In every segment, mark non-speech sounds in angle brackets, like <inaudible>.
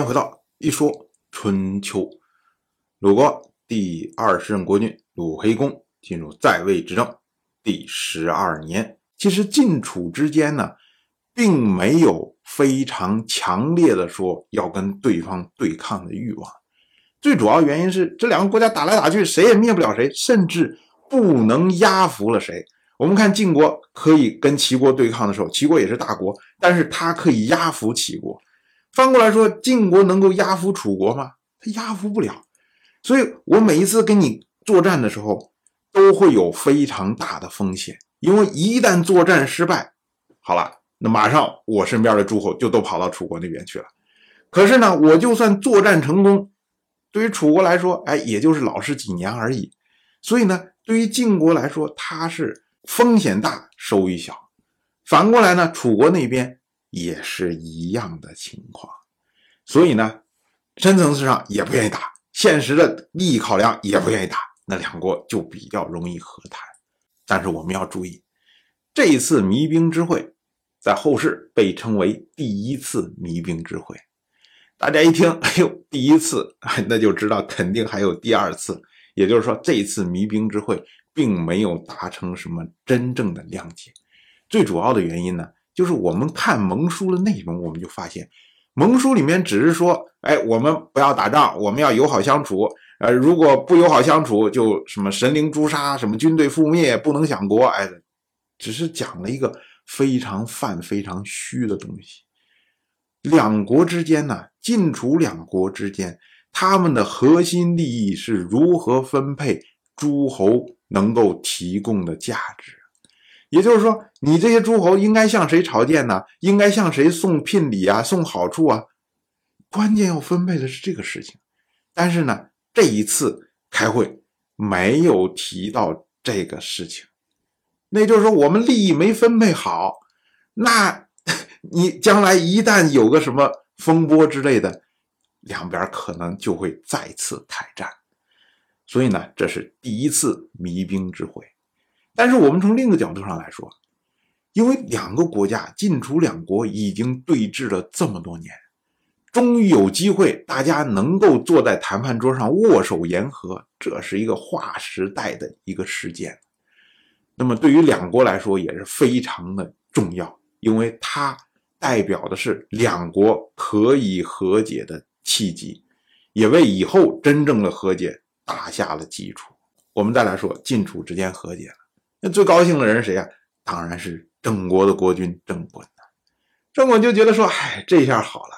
迎回到一说春秋。鲁国第二十任国君鲁黑公进入在位执政第十二年。其实晋楚之间呢，并没有非常强烈的说要跟对方对抗的欲望。最主要原因是这两个国家打来打去，谁也灭不了谁，甚至不能压服了谁。我们看晋国可以跟齐国对抗的时候，齐国也是大国，但是他可以压服齐国。翻过来说，晋国能够压服楚国吗？他压服不了。所以我每一次跟你作战的时候，都会有非常大的风险，因为一旦作战失败，好了，那马上我身边的诸侯就都跑到楚国那边去了。可是呢，我就算作战成功，对于楚国来说，哎，也就是老实几年而已。所以呢，对于晋国来说，它是风险大，收益小。反过来呢，楚国那边。也是一样的情况，所以呢，深层次上也不愿意打，现实的利益考量也不愿意打，那两国就比较容易和谈。但是我们要注意，这一次弭兵之会，在后世被称为第一次弭兵之会。大家一听，哎呦，第一次，<laughs> 那就知道肯定还有第二次。也就是说，这次弭兵之会并没有达成什么真正的谅解。最主要的原因呢？就是我们看盟书的内容，我们就发现，盟书里面只是说，哎，我们不要打仗，我们要友好相处。呃，如果不友好相处，就什么神灵诛杀，什么军队覆灭，不能享国。哎，只是讲了一个非常泛、非常虚的东西。两国之间呢，晋楚两国之间，他们的核心利益是如何分配诸侯能够提供的价值。也就是说，你这些诸侯应该向谁朝见呢？应该向谁送聘礼啊，送好处啊？关键要分配的是这个事情。但是呢，这一次开会没有提到这个事情，那就是说我们利益没分配好。那 <laughs> 你将来一旦有个什么风波之类的，两边可能就会再次开战。所以呢，这是第一次弭兵之会。但是我们从另一个角度上来说，因为两个国家晋楚两国已经对峙了这么多年，终于有机会大家能够坐在谈判桌上握手言和，这是一个划时代的一个事件。那么对于两国来说也是非常的重要，因为它代表的是两国可以和解的契机，也为以后真正的和解打下了基础。我们再来说晋楚之间和解。那最高兴的人是谁呀？当然是郑国的国君郑滚呐。郑滚就觉得说：“哎，这下好了，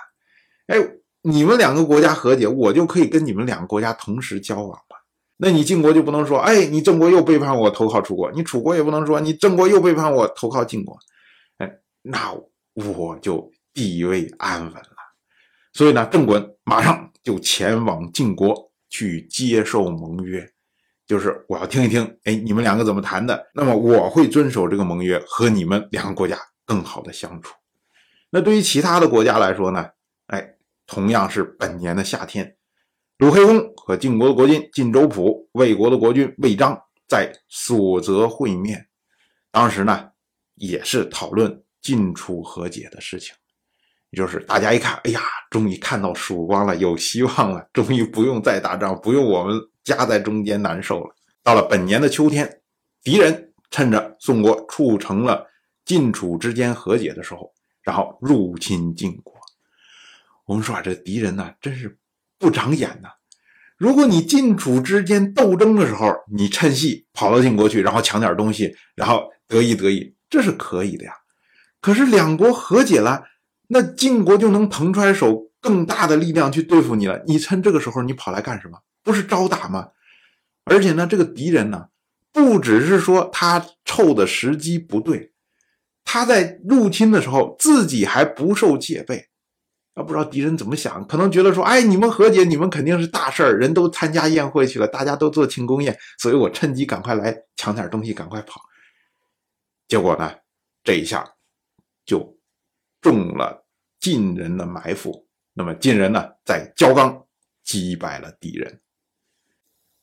哎，你们两个国家和解，我就可以跟你们两个国家同时交往了。那你晋国就不能说：哎，你郑国又背叛我，投靠楚国；你楚国也不能说你郑国又背叛我，投靠晋国。哎，那我就地位安稳了。所以呢，郑滚马上就前往晋国去接受盟约。”就是我要听一听，哎，你们两个怎么谈的？那么我会遵守这个盟约，和你们两个国家更好的相处。那对于其他的国家来说呢？哎，同样是本年的夏天，鲁黑公和晋国的国君晋州普、魏国的国君魏章在所泽会面。当时呢，也是讨论晋楚和解的事情。就是大家一看，哎呀，终于看到曙光了，有希望了，终于不用再打仗，不用我们。夹在中间难受了。到了本年的秋天，敌人趁着宋国促成了晋楚之间和解的时候，然后入侵晋国。我们说啊，这敌人呢，真是不长眼呐！如果你晋楚之间斗争的时候，你趁隙跑到晋国去，然后抢点东西，然后得意得意，这是可以的呀。可是两国和解了，那晋国就能腾出来手更大的力量去对付你了。你趁这个时候，你跑来干什么？不是招打吗？而且呢，这个敌人呢，不只是说他凑的时机不对，他在入侵的时候自己还不受戒备。啊，不知道敌人怎么想，可能觉得说，哎，你们和解，你们肯定是大事儿，人都参加宴会去了，大家都做庆功宴，所以我趁机赶快来抢点东西，赶快跑。结果呢，这一下就中了晋人的埋伏。那么晋人呢，在焦刚击败了敌人。